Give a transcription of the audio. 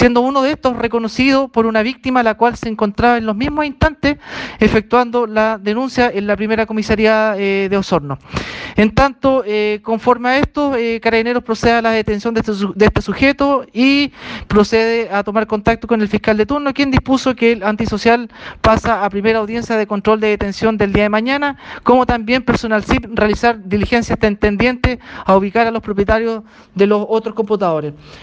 siendo uno de estos reconocido por una víctima la cual se encontraba en los mismos instantes efectuando la denuncia en la primera comisaría eh, de Osorno. En tanto, eh, conforme a esto, eh, Carabineros procede a la detención de este, de este sujeto y procede a tomar contacto con el fiscal de turno, quien dispuso que el antisocial pasa a primera audiencia de control de detención del día de mañana, como también personal CIP realizar diligencias tendientes a ubicar a los propietarios de los otros computadores.